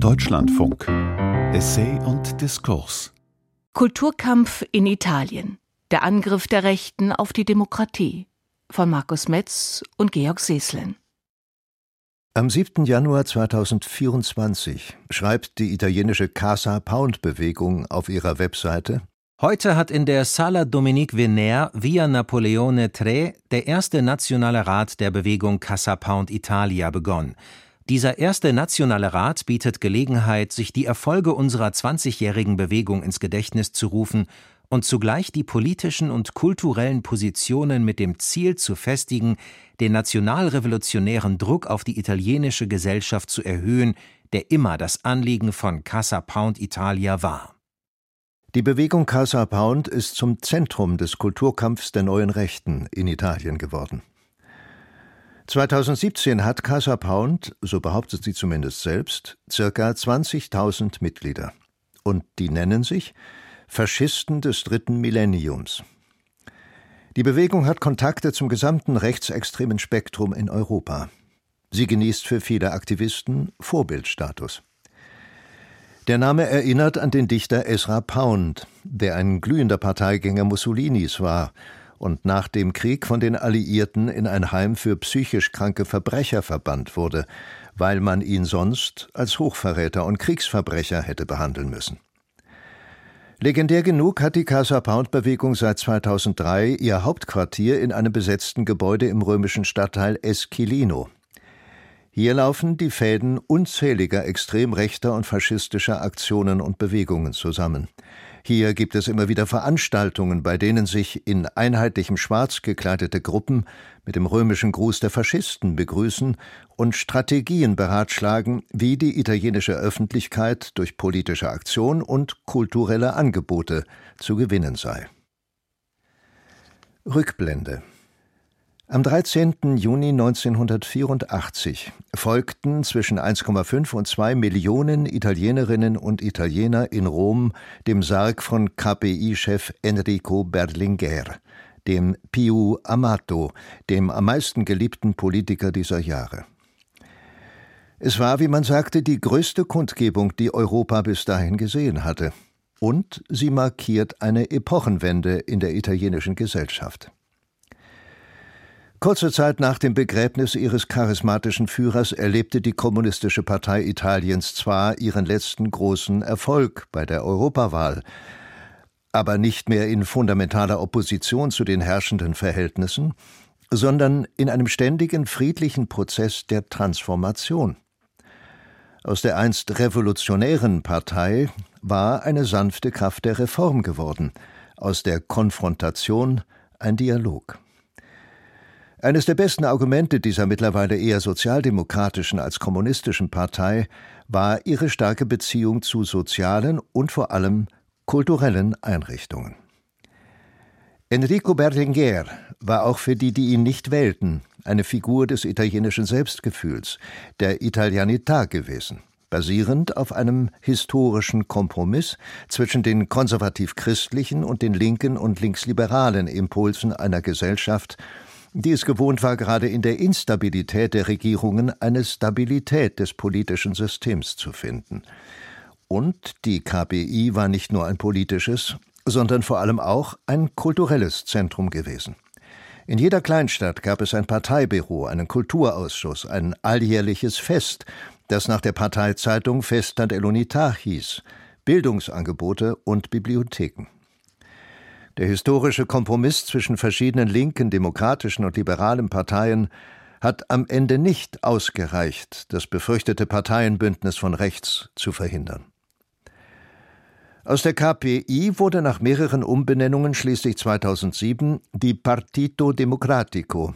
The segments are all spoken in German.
Deutschlandfunk. Essay und Diskurs. Kulturkampf in Italien. Der Angriff der Rechten auf die Demokratie. Von Markus Metz und Georg Seeslen. Am 7. Januar 2024 schreibt die italienische Casa Pound Bewegung auf ihrer Webseite Heute hat in der Sala Dominique Venère via Napoleone III der erste nationale Rat der Bewegung Casa Pound Italia begonnen. Dieser erste nationale Rat bietet Gelegenheit, sich die Erfolge unserer 20-jährigen Bewegung ins Gedächtnis zu rufen und zugleich die politischen und kulturellen Positionen mit dem Ziel zu festigen, den nationalrevolutionären Druck auf die italienische Gesellschaft zu erhöhen, der immer das Anliegen von Casa Pound Italia war. Die Bewegung Casa Pound ist zum Zentrum des Kulturkampfs der neuen Rechten in Italien geworden. 2017 hat Casa Pound, so behauptet sie zumindest selbst, circa 20.000 Mitglieder. Und die nennen sich Faschisten des dritten Millenniums. Die Bewegung hat Kontakte zum gesamten rechtsextremen Spektrum in Europa. Sie genießt für viele Aktivisten Vorbildstatus. Der Name erinnert an den Dichter Ezra Pound, der ein glühender Parteigänger Mussolinis war und nach dem Krieg von den Alliierten in ein Heim für psychisch kranke Verbrecher verbannt wurde, weil man ihn sonst als Hochverräter und Kriegsverbrecher hätte behandeln müssen. Legendär genug hat die Casa Pound Bewegung seit 2003 ihr Hauptquartier in einem besetzten Gebäude im römischen Stadtteil Esquilino. Hier laufen die Fäden unzähliger extrem rechter und faschistischer Aktionen und Bewegungen zusammen. Hier gibt es immer wieder Veranstaltungen, bei denen sich in einheitlichem Schwarz gekleidete Gruppen mit dem römischen Gruß der Faschisten begrüßen und Strategien beratschlagen, wie die italienische Öffentlichkeit durch politische Aktion und kulturelle Angebote zu gewinnen sei. Rückblende am 13. Juni 1984 folgten zwischen 1,5 und 2 Millionen Italienerinnen und Italiener in Rom dem Sarg von KPI-Chef Enrico Berlinguer, dem Più Amato, dem am meisten geliebten Politiker dieser Jahre. Es war, wie man sagte, die größte Kundgebung, die Europa bis dahin gesehen hatte. Und sie markiert eine Epochenwende in der italienischen Gesellschaft. Kurze Zeit nach dem Begräbnis ihres charismatischen Führers erlebte die Kommunistische Partei Italiens zwar ihren letzten großen Erfolg bei der Europawahl, aber nicht mehr in fundamentaler Opposition zu den herrschenden Verhältnissen, sondern in einem ständigen friedlichen Prozess der Transformation. Aus der einst revolutionären Partei war eine sanfte Kraft der Reform geworden, aus der Konfrontation ein Dialog. Eines der besten Argumente dieser mittlerweile eher sozialdemokratischen als kommunistischen Partei war ihre starke Beziehung zu sozialen und vor allem kulturellen Einrichtungen. Enrico Berlinguer war auch für die, die ihn nicht wählten, eine Figur des italienischen Selbstgefühls, der Italianità gewesen, basierend auf einem historischen Kompromiss zwischen den konservativ-christlichen und den linken und linksliberalen Impulsen einer Gesellschaft, die es gewohnt war, gerade in der Instabilität der Regierungen eine Stabilität des politischen Systems zu finden. Und die KPI war nicht nur ein politisches, sondern vor allem auch ein kulturelles Zentrum gewesen. In jeder Kleinstadt gab es ein Parteibüro, einen Kulturausschuss, ein alljährliches Fest, das nach der Parteizeitung Festa dell'Unità hieß, Bildungsangebote und Bibliotheken. Der historische Kompromiss zwischen verschiedenen linken, demokratischen und liberalen Parteien hat am Ende nicht ausgereicht, das befürchtete Parteienbündnis von rechts zu verhindern. Aus der KPI wurde nach mehreren Umbenennungen schließlich 2007 die Partito Democratico,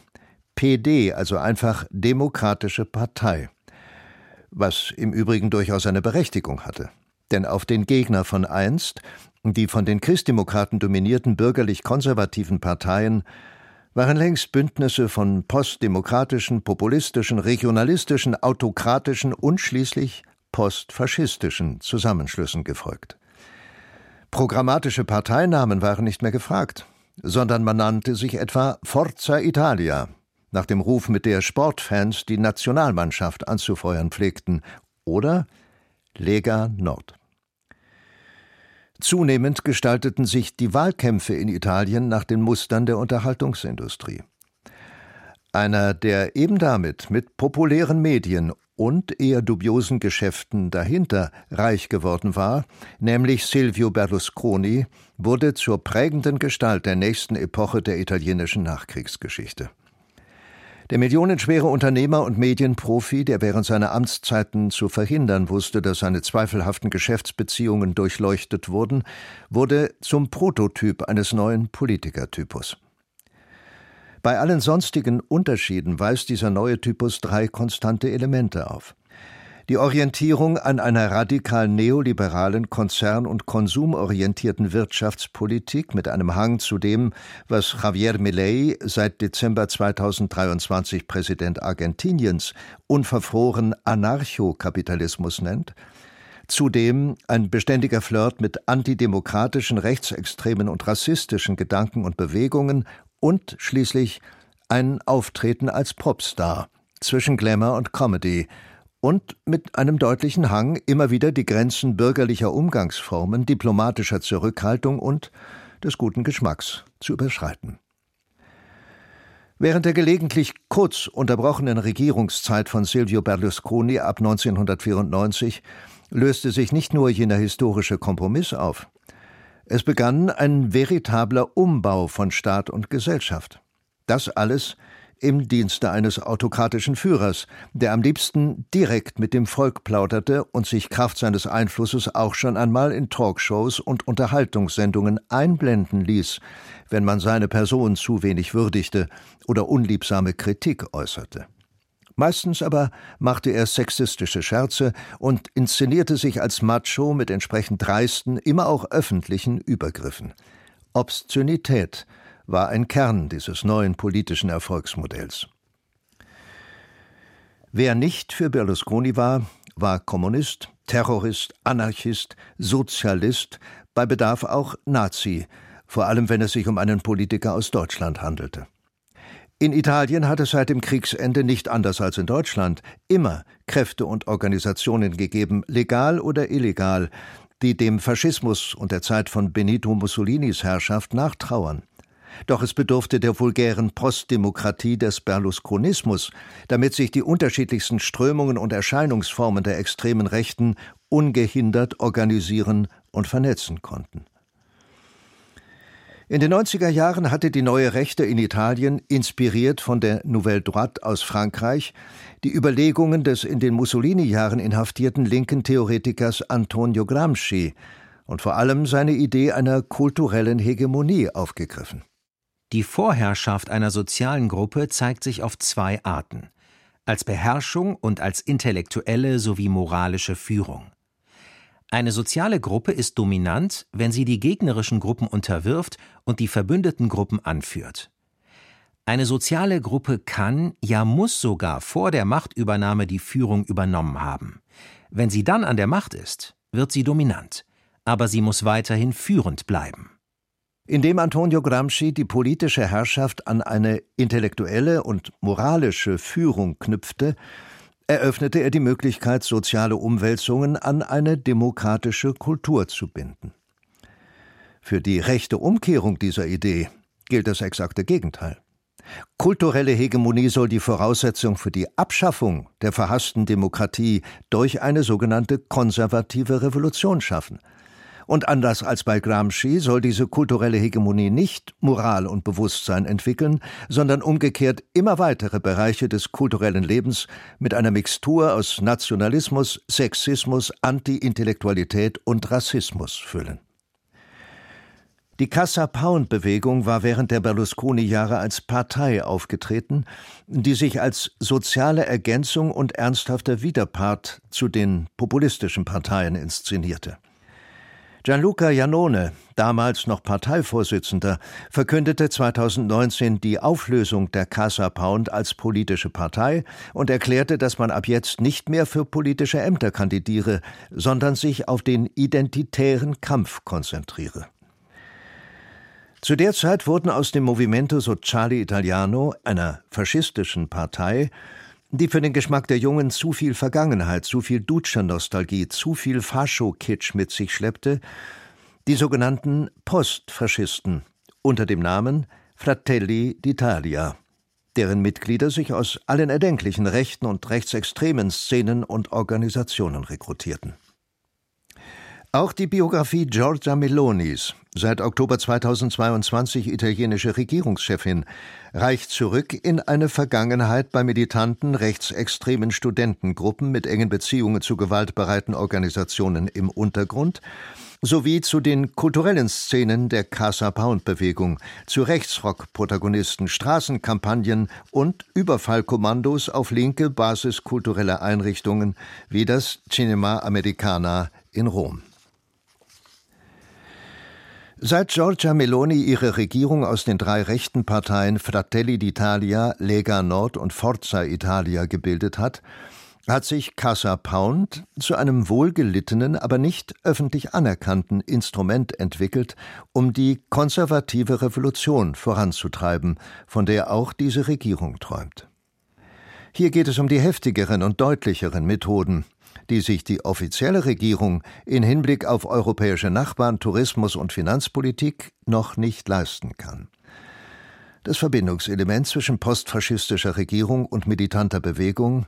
PD, also einfach Demokratische Partei, was im Übrigen durchaus eine Berechtigung hatte. Denn auf den Gegner von einst die von den Christdemokraten dominierten bürgerlich-konservativen Parteien waren längst Bündnisse von postdemokratischen, populistischen, regionalistischen, autokratischen und schließlich postfaschistischen Zusammenschlüssen gefolgt. Programmatische Parteinamen waren nicht mehr gefragt, sondern man nannte sich etwa Forza Italia, nach dem Ruf, mit der Sportfans die Nationalmannschaft anzufeuern pflegten, oder Lega Nord. Zunehmend gestalteten sich die Wahlkämpfe in Italien nach den Mustern der Unterhaltungsindustrie. Einer, der eben damit mit populären Medien und eher dubiosen Geschäften dahinter reich geworden war, nämlich Silvio Berlusconi, wurde zur prägenden Gestalt der nächsten Epoche der italienischen Nachkriegsgeschichte. Der millionenschwere Unternehmer und Medienprofi, der während seiner Amtszeiten zu verhindern wusste, dass seine zweifelhaften Geschäftsbeziehungen durchleuchtet wurden, wurde zum Prototyp eines neuen Politikertypus. Bei allen sonstigen Unterschieden weist dieser neue Typus drei konstante Elemente auf. Die Orientierung an einer radikal neoliberalen, konzern- und konsumorientierten Wirtschaftspolitik mit einem Hang zu dem, was Javier Milei seit Dezember 2023 Präsident Argentiniens unverfroren Anarchokapitalismus nennt, Zudem ein beständiger Flirt mit antidemokratischen, rechtsextremen und rassistischen Gedanken und Bewegungen und schließlich ein Auftreten als Popstar zwischen Glamour und Comedy und mit einem deutlichen Hang, immer wieder die Grenzen bürgerlicher Umgangsformen, diplomatischer Zurückhaltung und des guten Geschmacks zu überschreiten. Während der gelegentlich kurz unterbrochenen Regierungszeit von Silvio Berlusconi ab 1994 löste sich nicht nur jener historische Kompromiss auf, es begann ein veritabler Umbau von Staat und Gesellschaft. Das alles im Dienste eines autokratischen Führers, der am liebsten direkt mit dem Volk plauderte und sich Kraft seines Einflusses auch schon einmal in Talkshows und Unterhaltungssendungen einblenden ließ, wenn man seine Person zu wenig würdigte oder unliebsame Kritik äußerte. Meistens aber machte er sexistische Scherze und inszenierte sich als Macho mit entsprechend dreisten, immer auch öffentlichen Übergriffen. Obszönität war ein Kern dieses neuen politischen Erfolgsmodells. Wer nicht für Berlusconi war, war Kommunist, Terrorist, Anarchist, Sozialist, bei Bedarf auch Nazi, vor allem wenn es sich um einen Politiker aus Deutschland handelte. In Italien hat es seit dem Kriegsende nicht anders als in Deutschland immer Kräfte und Organisationen gegeben, legal oder illegal, die dem Faschismus und der Zeit von Benito Mussolinis Herrschaft nachtrauern. Doch es bedurfte der vulgären Postdemokratie des Berlusconismus, damit sich die unterschiedlichsten Strömungen und Erscheinungsformen der extremen Rechten ungehindert organisieren und vernetzen konnten. In den 90er Jahren hatte die neue Rechte in Italien, inspiriert von der Nouvelle Droite aus Frankreich, die Überlegungen des in den Mussolini-Jahren inhaftierten linken Theoretikers Antonio Gramsci und vor allem seine Idee einer kulturellen Hegemonie aufgegriffen. Die Vorherrschaft einer sozialen Gruppe zeigt sich auf zwei Arten: als Beherrschung und als intellektuelle sowie moralische Führung. Eine soziale Gruppe ist dominant, wenn sie die gegnerischen Gruppen unterwirft und die verbündeten Gruppen anführt. Eine soziale Gruppe kann, ja muss sogar vor der Machtübernahme die Führung übernommen haben. Wenn sie dann an der Macht ist, wird sie dominant, aber sie muss weiterhin führend bleiben. Indem Antonio Gramsci die politische Herrschaft an eine intellektuelle und moralische Führung knüpfte, eröffnete er die Möglichkeit, soziale Umwälzungen an eine demokratische Kultur zu binden. Für die rechte Umkehrung dieser Idee gilt das exakte Gegenteil. Kulturelle Hegemonie soll die Voraussetzung für die Abschaffung der verhassten Demokratie durch eine sogenannte konservative Revolution schaffen – und anders als bei Gramsci soll diese kulturelle Hegemonie nicht Moral und Bewusstsein entwickeln, sondern umgekehrt immer weitere Bereiche des kulturellen Lebens mit einer Mixtur aus Nationalismus, Sexismus, Anti-Intellektualität und Rassismus füllen. Die Casa Pound Bewegung war während der Berlusconi-Jahre als Partei aufgetreten, die sich als soziale Ergänzung und ernsthafter Widerpart zu den populistischen Parteien inszenierte. Gianluca Janone, damals noch Parteivorsitzender, verkündete 2019 die Auflösung der Casa Pound als politische Partei und erklärte, dass man ab jetzt nicht mehr für politische Ämter kandidiere, sondern sich auf den identitären Kampf konzentriere. Zu der Zeit wurden aus dem Movimento Sociale Italiano, einer faschistischen Partei, die für den Geschmack der Jungen zu viel Vergangenheit, zu viel Dutscher-Nostalgie, zu viel Fascho-Kitsch mit sich schleppte, die sogenannten Postfaschisten unter dem Namen Fratelli d'Italia, deren Mitglieder sich aus allen erdenklichen rechten und rechtsextremen Szenen und Organisationen rekrutierten. Auch die Biografie Giorgia Melonis, seit Oktober 2022 italienische Regierungschefin, reicht zurück in eine Vergangenheit bei militanten rechtsextremen Studentengruppen mit engen Beziehungen zu gewaltbereiten Organisationen im Untergrund sowie zu den kulturellen Szenen der Casa Pound Bewegung, zu Rechtsrock-Protagonisten, Straßenkampagnen und Überfallkommandos auf linke basiskulturelle Einrichtungen wie das Cinema Americana in Rom. Seit Giorgia Meloni ihre Regierung aus den drei rechten Parteien Fratelli d'Italia, Lega Nord und Forza Italia gebildet hat, hat sich Casa Pound zu einem wohlgelittenen, aber nicht öffentlich anerkannten Instrument entwickelt, um die konservative Revolution voranzutreiben, von der auch diese Regierung träumt. Hier geht es um die heftigeren und deutlicheren Methoden, die sich die offizielle Regierung in Hinblick auf europäische Nachbarn, Tourismus und Finanzpolitik noch nicht leisten kann. Das Verbindungselement zwischen postfaschistischer Regierung und militanter Bewegung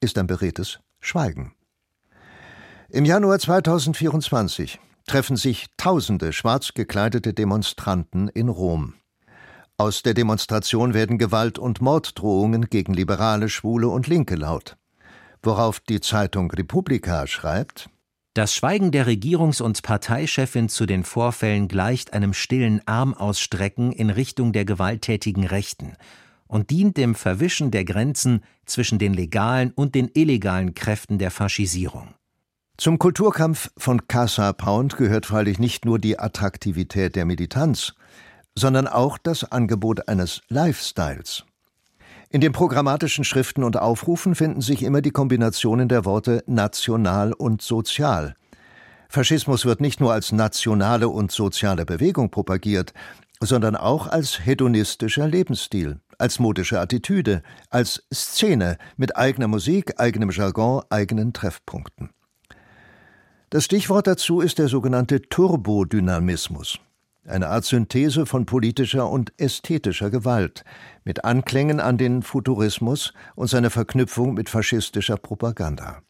ist ein beredtes Schweigen. Im Januar 2024 treffen sich tausende schwarz gekleidete Demonstranten in Rom. Aus der Demonstration werden Gewalt- und Morddrohungen gegen Liberale, Schwule und Linke laut worauf die Zeitung Republika schreibt Das Schweigen der Regierungs- und Parteichefin zu den Vorfällen gleicht einem stillen Armausstrecken in Richtung der gewalttätigen Rechten und dient dem Verwischen der Grenzen zwischen den legalen und den illegalen Kräften der Faschisierung. Zum Kulturkampf von Casa Pound gehört freilich nicht nur die Attraktivität der Militanz, sondern auch das Angebot eines Lifestyles. In den programmatischen Schriften und Aufrufen finden sich immer die Kombinationen der Worte national und sozial. Faschismus wird nicht nur als nationale und soziale Bewegung propagiert, sondern auch als hedonistischer Lebensstil, als modische Attitüde, als Szene mit eigener Musik, eigenem Jargon, eigenen Treffpunkten. Das Stichwort dazu ist der sogenannte Turbodynamismus eine Art Synthese von politischer und ästhetischer Gewalt, mit Anklängen an den Futurismus und seine Verknüpfung mit faschistischer Propaganda.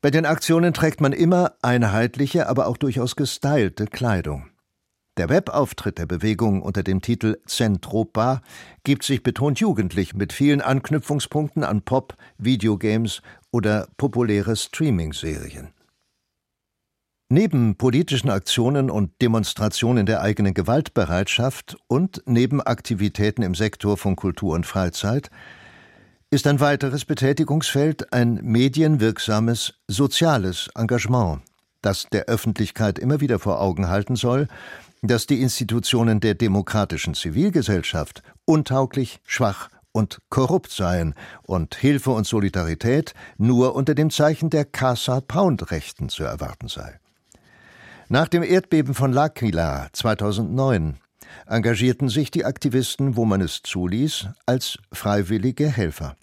Bei den Aktionen trägt man immer einheitliche, aber auch durchaus gestylte Kleidung. Der Webauftritt der Bewegung unter dem Titel Zentropa gibt sich betont jugendlich mit vielen Anknüpfungspunkten an Pop, Videogames oder populäre Streaming-Serien. Neben politischen Aktionen und Demonstrationen der eigenen Gewaltbereitschaft und neben Aktivitäten im Sektor von Kultur und Freizeit ist ein weiteres Betätigungsfeld ein medienwirksames soziales Engagement, das der Öffentlichkeit immer wieder vor Augen halten soll, dass die Institutionen der demokratischen Zivilgesellschaft untauglich, schwach und korrupt seien und Hilfe und Solidarität nur unter dem Zeichen der Casa-Pound-Rechten zu erwarten sei. Nach dem Erdbeben von L'Aquila 2009 engagierten sich die Aktivisten, wo man es zuließ, als freiwillige Helfer.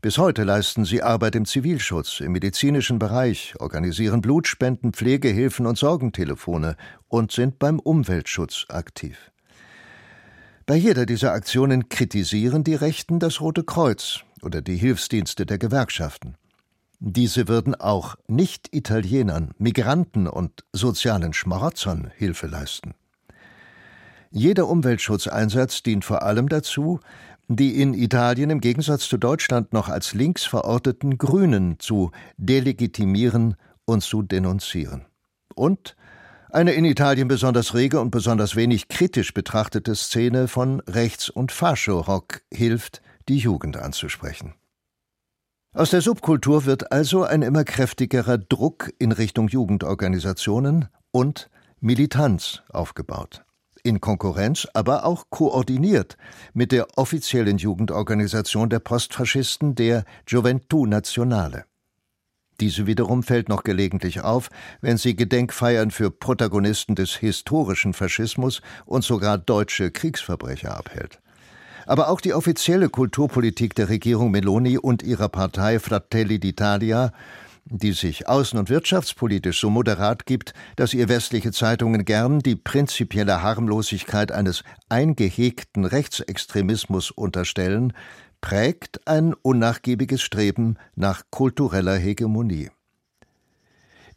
Bis heute leisten sie Arbeit im Zivilschutz, im medizinischen Bereich, organisieren Blutspenden, Pflegehilfen und Sorgentelefone und sind beim Umweltschutz aktiv. Bei jeder dieser Aktionen kritisieren die Rechten das Rote Kreuz oder die Hilfsdienste der Gewerkschaften. Diese würden auch Nicht-Italienern, Migranten und sozialen Schmarotzern Hilfe leisten. Jeder Umweltschutzeinsatz dient vor allem dazu, die in Italien im Gegensatz zu Deutschland noch als links verorteten Grünen zu delegitimieren und zu denunzieren. Und eine in Italien besonders rege und besonders wenig kritisch betrachtete Szene von Rechts- und Fascho-Rock hilft, die Jugend anzusprechen. Aus der Subkultur wird also ein immer kräftigerer Druck in Richtung Jugendorganisationen und Militanz aufgebaut. In Konkurrenz, aber auch koordiniert mit der offiziellen Jugendorganisation der Postfaschisten, der Gioventù Nazionale. Diese wiederum fällt noch gelegentlich auf, wenn sie Gedenkfeiern für Protagonisten des historischen Faschismus und sogar deutsche Kriegsverbrecher abhält. Aber auch die offizielle Kulturpolitik der Regierung Meloni und ihrer Partei Fratelli d'Italia, die sich außen- und wirtschaftspolitisch so moderat gibt, dass ihr westliche Zeitungen gern die prinzipielle Harmlosigkeit eines eingehegten Rechtsextremismus unterstellen, prägt ein unnachgiebiges Streben nach kultureller Hegemonie.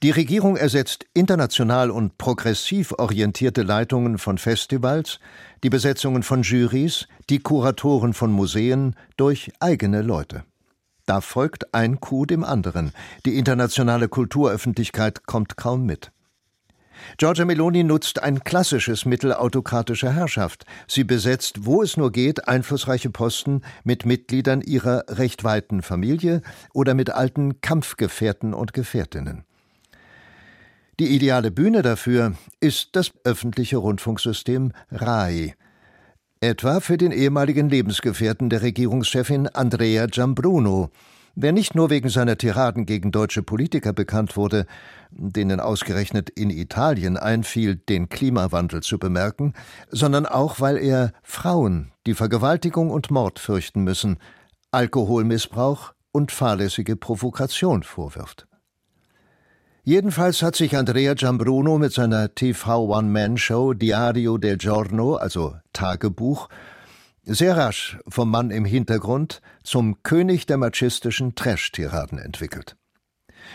Die Regierung ersetzt international und progressiv orientierte Leitungen von Festivals, die Besetzungen von Jurys, die Kuratoren von Museen durch eigene Leute. Da folgt ein Coup dem anderen. Die internationale Kulturöffentlichkeit kommt kaum mit. Giorgia Meloni nutzt ein klassisches Mittel autokratischer Herrschaft. Sie besetzt, wo es nur geht, einflussreiche Posten mit Mitgliedern ihrer recht weiten Familie oder mit alten Kampfgefährten und Gefährtinnen. Die ideale Bühne dafür ist das öffentliche Rundfunksystem RAI, etwa für den ehemaligen Lebensgefährten der Regierungschefin Andrea Giambruno, der nicht nur wegen seiner Tiraden gegen deutsche Politiker bekannt wurde, denen ausgerechnet in Italien einfiel, den Klimawandel zu bemerken, sondern auch, weil er Frauen, die Vergewaltigung und Mord fürchten müssen, Alkoholmissbrauch und fahrlässige Provokation vorwirft. Jedenfalls hat sich Andrea Giambruno mit seiner TV-One-Man-Show Diario del Giorno, also Tagebuch, sehr rasch vom Mann im Hintergrund zum König der machistischen Trash-Tiraden entwickelt.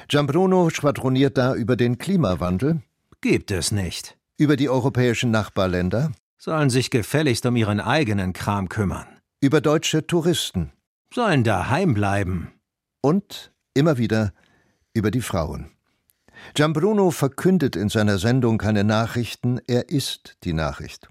Giambruno schwadroniert da über den Klimawandel. Gibt es nicht. Über die europäischen Nachbarländer. Sollen sich gefälligst um ihren eigenen Kram kümmern. Über deutsche Touristen. Sollen daheim bleiben. Und immer wieder über die Frauen. Giambruno verkündet in seiner Sendung keine Nachrichten, er ist die Nachricht.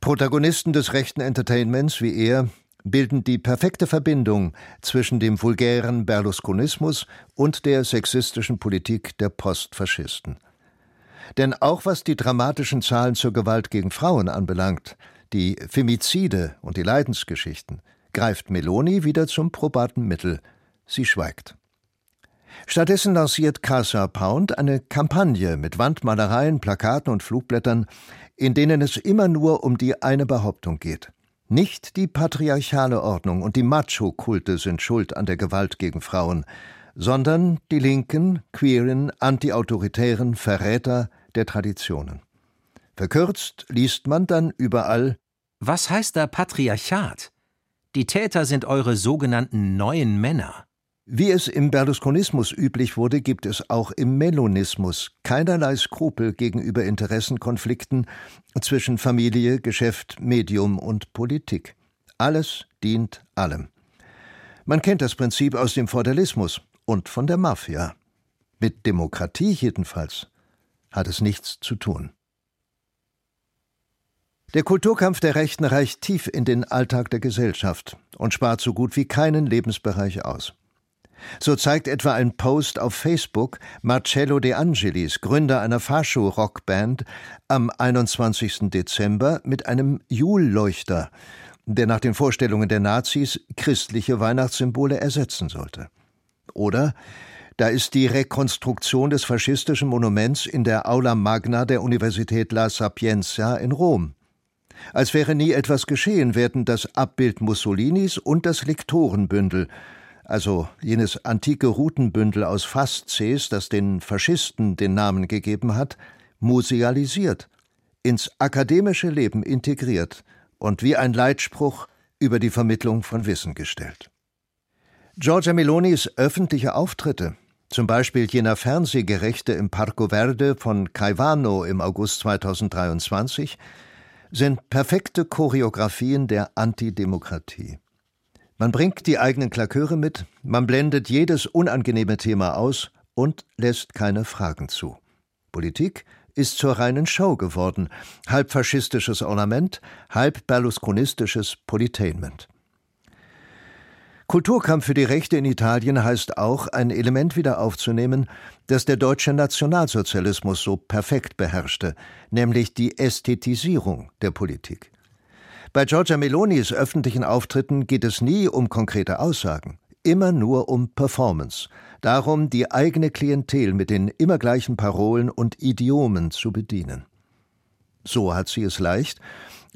Protagonisten des rechten Entertainments wie er bilden die perfekte Verbindung zwischen dem vulgären Berlusconismus und der sexistischen Politik der Postfaschisten. Denn auch was die dramatischen Zahlen zur Gewalt gegen Frauen anbelangt, die Femizide und die Leidensgeschichten, greift Meloni wieder zum probaten Mittel. Sie schweigt. Stattdessen lanciert Casa Pound eine Kampagne mit Wandmalereien, Plakaten und Flugblättern, in denen es immer nur um die eine Behauptung geht. Nicht die patriarchale Ordnung und die Macho-Kulte sind schuld an der Gewalt gegen Frauen, sondern die linken, queeren, antiautoritären Verräter der Traditionen. Verkürzt liest man dann überall Was heißt da Patriarchat? Die Täter sind eure sogenannten neuen Männer. Wie es im Berlusconismus üblich wurde, gibt es auch im Melonismus keinerlei Skrupel gegenüber Interessenkonflikten zwischen Familie, Geschäft, Medium und Politik. Alles dient allem. Man kennt das Prinzip aus dem Feudalismus und von der Mafia. Mit Demokratie jedenfalls hat es nichts zu tun. Der Kulturkampf der Rechten reicht tief in den Alltag der Gesellschaft und spart so gut wie keinen Lebensbereich aus. So zeigt etwa ein Post auf Facebook Marcello De Angelis, Gründer einer Fascho-Rockband, am 21. Dezember mit einem Julleuchter, der nach den Vorstellungen der Nazis christliche Weihnachtssymbole ersetzen sollte. Oder da ist die Rekonstruktion des faschistischen Monuments in der Aula Magna der Universität La Sapienza in Rom. Als wäre nie etwas geschehen, werden das Abbild Mussolinis und das Lektorenbündel also jenes antike Routenbündel aus Fasces, das den Faschisten den Namen gegeben hat, musealisiert, ins akademische Leben integriert und wie ein Leitspruch über die Vermittlung von Wissen gestellt. Giorgia Melonis öffentliche Auftritte, zum Beispiel jener Fernsehgerechte im Parco Verde von Caivano im August 2023, sind perfekte Choreografien der Antidemokratie. Man bringt die eigenen Klaköre mit, man blendet jedes unangenehme Thema aus und lässt keine Fragen zu. Politik ist zur reinen Show geworden, halb faschistisches Ornament, halb berlusconistisches Politainment. Kulturkampf für die Rechte in Italien heißt auch, ein Element wieder aufzunehmen, das der deutsche Nationalsozialismus so perfekt beherrschte, nämlich die Ästhetisierung der Politik. Bei Giorgia Melonis öffentlichen Auftritten geht es nie um konkrete Aussagen, immer nur um Performance, darum, die eigene Klientel mit den immer gleichen Parolen und Idiomen zu bedienen. So hat sie es leicht,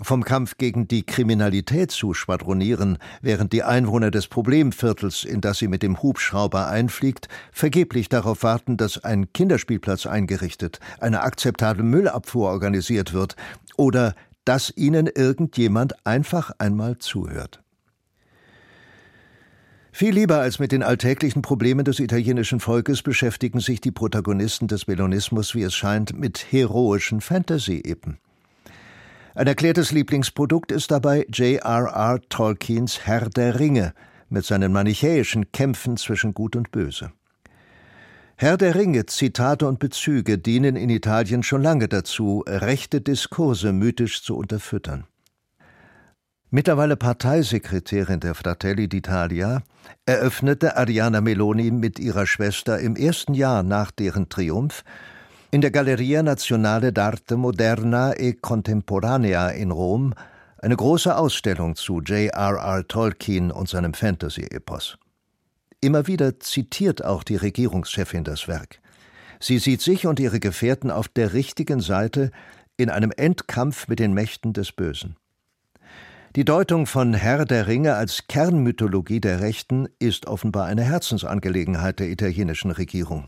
vom Kampf gegen die Kriminalität zu schwadronieren, während die Einwohner des Problemviertels, in das sie mit dem Hubschrauber einfliegt, vergeblich darauf warten, dass ein Kinderspielplatz eingerichtet, eine akzeptable Müllabfuhr organisiert wird oder dass ihnen irgendjemand einfach einmal zuhört. Viel lieber als mit den alltäglichen Problemen des italienischen Volkes beschäftigen sich die Protagonisten des Melonismus, wie es scheint, mit heroischen Fantasy-Epen. Ein erklärtes Lieblingsprodukt ist dabei J.R.R. Tolkiens Herr der Ringe mit seinen manichäischen Kämpfen zwischen Gut und Böse. Herr der Ringe, Zitate und Bezüge dienen in Italien schon lange dazu, rechte Diskurse mythisch zu unterfüttern. Mittlerweile Parteisekretärin der Fratelli d'Italia, eröffnete Ariana Meloni mit ihrer Schwester im ersten Jahr nach deren Triumph in der Galleria Nazionale d'Arte Moderna e Contemporanea in Rom eine große Ausstellung zu J.R.R. Tolkien und seinem Fantasy-Epos. Immer wieder zitiert auch die Regierungschefin das Werk. Sie sieht sich und ihre Gefährten auf der richtigen Seite in einem Endkampf mit den Mächten des Bösen. Die Deutung von Herr der Ringe als Kernmythologie der Rechten ist offenbar eine Herzensangelegenheit der italienischen Regierung.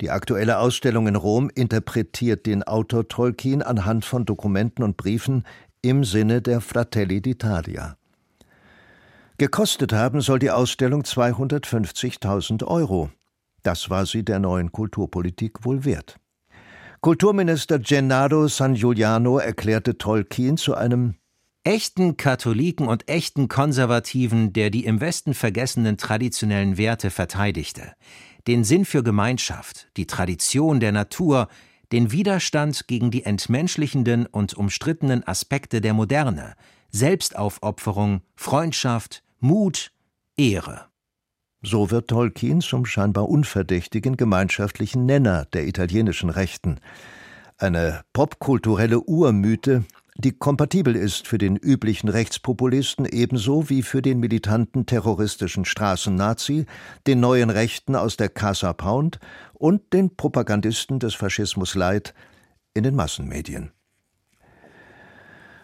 Die aktuelle Ausstellung in Rom interpretiert den Autor Tolkien anhand von Dokumenten und Briefen im Sinne der Fratelli d'Italia. Gekostet haben soll die Ausstellung 250.000 Euro. Das war sie der neuen Kulturpolitik wohl wert. Kulturminister Gennaro San Giuliano erklärte Tolkien zu einem echten Katholiken und echten Konservativen, der die im Westen vergessenen traditionellen Werte verteidigte, den Sinn für Gemeinschaft, die Tradition der Natur, den Widerstand gegen die entmenschlichenden und umstrittenen Aspekte der Moderne, Selbstaufopferung, Freundschaft, Mut, Ehre. So wird Tolkien zum scheinbar unverdächtigen gemeinschaftlichen Nenner der italienischen Rechten. Eine popkulturelle Urmythe, die kompatibel ist für den üblichen Rechtspopulisten ebenso wie für den militanten terroristischen Straßennazi, den neuen Rechten aus der Casa Pound und den Propagandisten des Faschismus Light in den Massenmedien.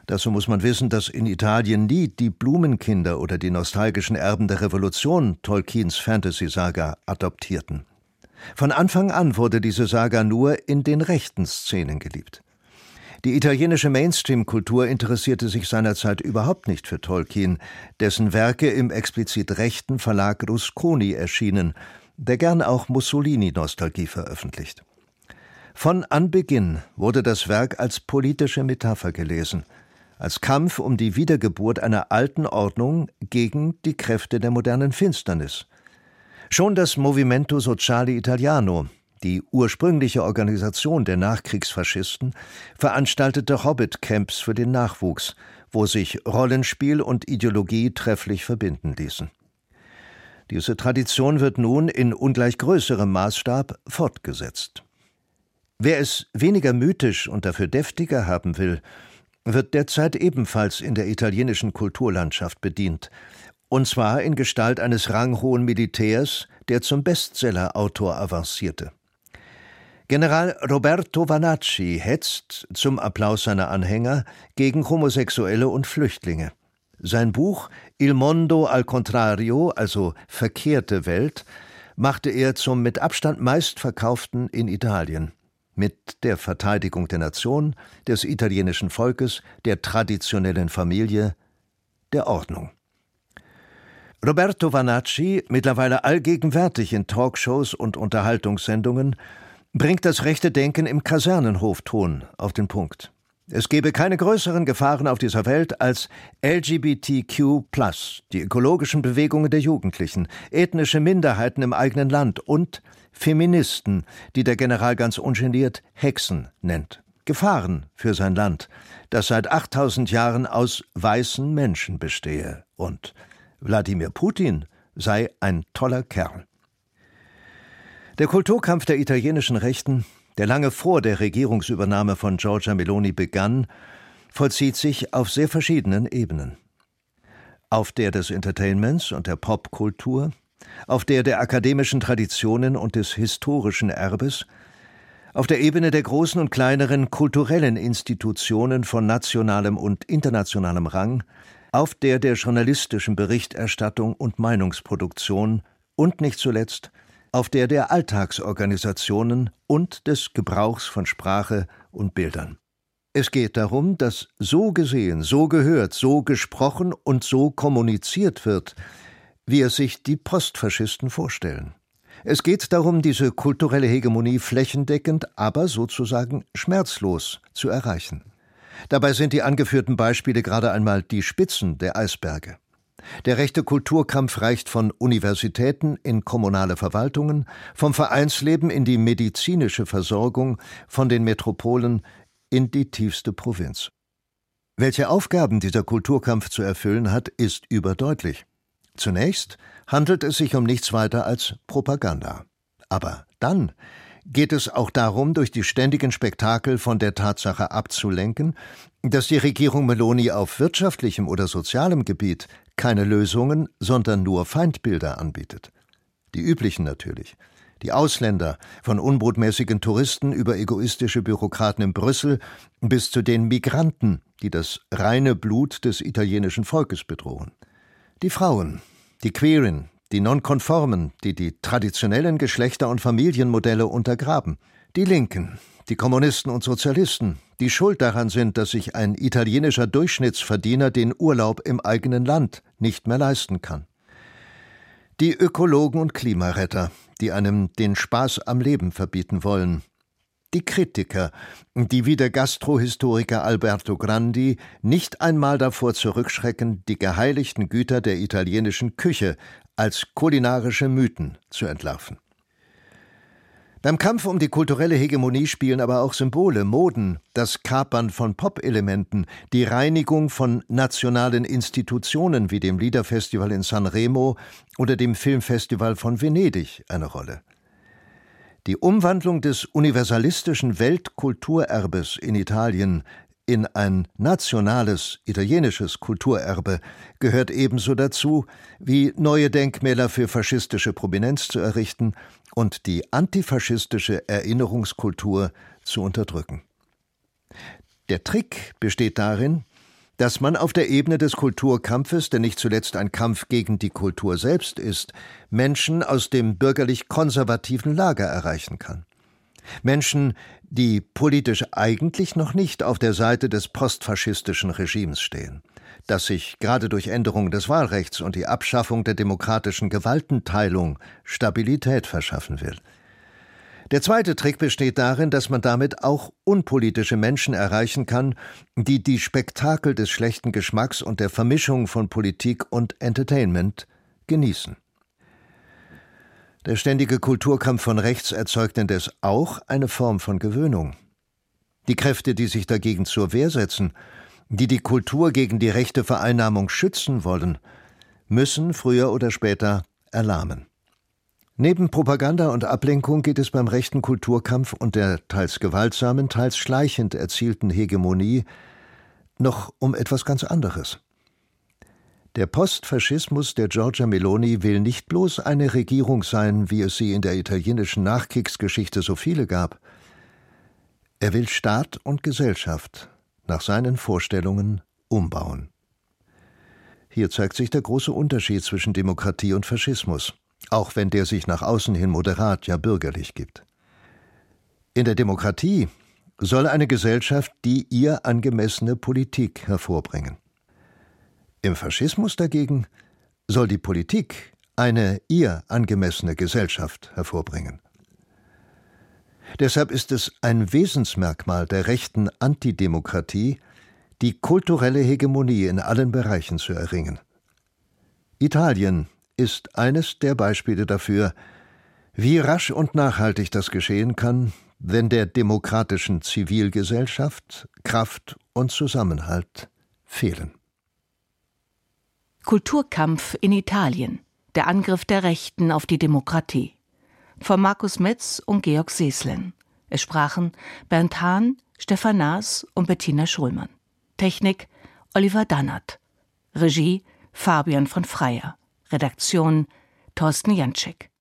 Dazu muss man wissen, dass in Italien nie die Blumenkinder oder die nostalgischen Erben der Revolution Tolkiens Fantasy-Saga adoptierten. Von Anfang an wurde diese Saga nur in den rechten Szenen geliebt. Die italienische Mainstream-Kultur interessierte sich seinerzeit überhaupt nicht für Tolkien, dessen Werke im explizit rechten Verlag Rusconi erschienen, der gern auch Mussolini-Nostalgie veröffentlicht. Von Anbeginn wurde das Werk als politische Metapher gelesen, als Kampf um die Wiedergeburt einer alten Ordnung gegen die Kräfte der modernen Finsternis. Schon das Movimento Sociale Italiano, die ursprüngliche Organisation der Nachkriegsfaschisten, veranstaltete Hobbit-Camps für den Nachwuchs, wo sich Rollenspiel und Ideologie trefflich verbinden ließen. Diese Tradition wird nun in ungleich größerem Maßstab fortgesetzt. Wer es weniger mythisch und dafür deftiger haben will, wird derzeit ebenfalls in der italienischen Kulturlandschaft bedient, und zwar in Gestalt eines ranghohen Militärs, der zum Bestseller-Autor avancierte. General Roberto Vanacci hetzt, zum Applaus seiner Anhänger, gegen Homosexuelle und Flüchtlinge. Sein Buch Il Mondo al Contrario, also Verkehrte Welt, machte er zum mit Abstand meistverkauften in Italien. Mit der Verteidigung der Nation, des italienischen Volkes, der traditionellen Familie, der Ordnung. Roberto Vanacci, mittlerweile allgegenwärtig in Talkshows und Unterhaltungssendungen, bringt das rechte Denken im Kasernenhofton auf den Punkt. Es gebe keine größeren Gefahren auf dieser Welt als LGBTQ, die ökologischen Bewegungen der Jugendlichen, ethnische Minderheiten im eigenen Land und Feministen, die der General ganz ungeniert Hexen nennt. Gefahren für sein Land, das seit 8000 Jahren aus weißen Menschen bestehe. Und Wladimir Putin sei ein toller Kerl. Der Kulturkampf der italienischen Rechten, der lange vor der Regierungsübernahme von Giorgia Meloni begann, vollzieht sich auf sehr verschiedenen Ebenen. Auf der des Entertainments und der Popkultur, auf der der akademischen Traditionen und des historischen Erbes, Auf der Ebene der großen und kleineren kulturellen Institutionen von nationalem und internationalem Rang, auf der der journalistischen Berichterstattung und Meinungsproduktion und nicht zuletzt auf der der Alltagsorganisationen und des Gebrauchs von Sprache und Bildern. Es geht darum, dass so gesehen, so gehört, so gesprochen und so kommuniziert wird, wie es sich die Postfaschisten vorstellen. Es geht darum, diese kulturelle Hegemonie flächendeckend, aber sozusagen schmerzlos zu erreichen. Dabei sind die angeführten Beispiele gerade einmal die Spitzen der Eisberge. Der rechte Kulturkampf reicht von Universitäten in kommunale Verwaltungen, vom Vereinsleben in die medizinische Versorgung, von den Metropolen in die tiefste Provinz. Welche Aufgaben dieser Kulturkampf zu erfüllen hat, ist überdeutlich. Zunächst handelt es sich um nichts weiter als Propaganda. Aber dann geht es auch darum, durch die ständigen Spektakel von der Tatsache abzulenken, dass die Regierung Meloni auf wirtschaftlichem oder sozialem Gebiet keine Lösungen, sondern nur Feindbilder anbietet. Die üblichen natürlich. Die Ausländer, von unbrotmäßigen Touristen über egoistische Bürokraten in Brüssel bis zu den Migranten, die das reine Blut des italienischen Volkes bedrohen. Die Frauen, die Queeren, die Nonkonformen, die die traditionellen Geschlechter- und Familienmodelle untergraben, die Linken, die Kommunisten und Sozialisten, die schuld daran sind, dass sich ein italienischer Durchschnittsverdiener den Urlaub im eigenen Land nicht mehr leisten kann. Die Ökologen und Klimaretter, die einem den Spaß am Leben verbieten wollen, die Kritiker, die wie der Gastrohistoriker Alberto Grandi nicht einmal davor zurückschrecken, die geheiligten Güter der italienischen Küche als kulinarische Mythen zu entlarven. Beim Kampf um die kulturelle Hegemonie spielen aber auch Symbole, Moden, das Kapern von Pop-Elementen, die Reinigung von nationalen Institutionen wie dem Liederfestival in Sanremo oder dem Filmfestival von Venedig eine Rolle. Die Umwandlung des universalistischen Weltkulturerbes in Italien in ein nationales italienisches Kulturerbe gehört ebenso dazu, wie neue Denkmäler für faschistische Prominenz zu errichten und die antifaschistische Erinnerungskultur zu unterdrücken. Der Trick besteht darin, dass man auf der Ebene des Kulturkampfes, der nicht zuletzt ein Kampf gegen die Kultur selbst ist, Menschen aus dem bürgerlich konservativen Lager erreichen kann. Menschen, die politisch eigentlich noch nicht auf der Seite des postfaschistischen Regimes stehen, das sich gerade durch Änderung des Wahlrechts und die Abschaffung der demokratischen Gewaltenteilung Stabilität verschaffen will. Der zweite Trick besteht darin, dass man damit auch unpolitische Menschen erreichen kann, die die Spektakel des schlechten Geschmacks und der Vermischung von Politik und Entertainment genießen. Der ständige Kulturkampf von rechts erzeugt indes auch eine Form von Gewöhnung. Die Kräfte, die sich dagegen zur Wehr setzen, die die Kultur gegen die rechte Vereinnahmung schützen wollen, müssen früher oder später erlahmen. Neben Propaganda und Ablenkung geht es beim rechten Kulturkampf und der teils gewaltsamen, teils schleichend erzielten Hegemonie noch um etwas ganz anderes. Der Postfaschismus der Giorgia Meloni will nicht bloß eine Regierung sein, wie es sie in der italienischen Nachkriegsgeschichte so viele gab. Er will Staat und Gesellschaft nach seinen Vorstellungen umbauen. Hier zeigt sich der große Unterschied zwischen Demokratie und Faschismus, auch wenn der sich nach außen hin moderat, ja bürgerlich gibt. In der Demokratie soll eine Gesellschaft die ihr angemessene Politik hervorbringen. Im Faschismus dagegen soll die Politik eine ihr angemessene Gesellschaft hervorbringen. Deshalb ist es ein Wesensmerkmal der rechten Antidemokratie, die kulturelle Hegemonie in allen Bereichen zu erringen. Italien ist eines der Beispiele dafür, wie rasch und nachhaltig das geschehen kann, wenn der demokratischen Zivilgesellschaft Kraft und Zusammenhalt fehlen. Kulturkampf in Italien. Der Angriff der Rechten auf die Demokratie. Von Markus Metz und Georg Seeslen. Es sprachen Bernd Hahn, Stefan Naas und Bettina Schulmann. Technik Oliver Dannert. Regie Fabian von Freyer. Redaktion Thorsten Janczek.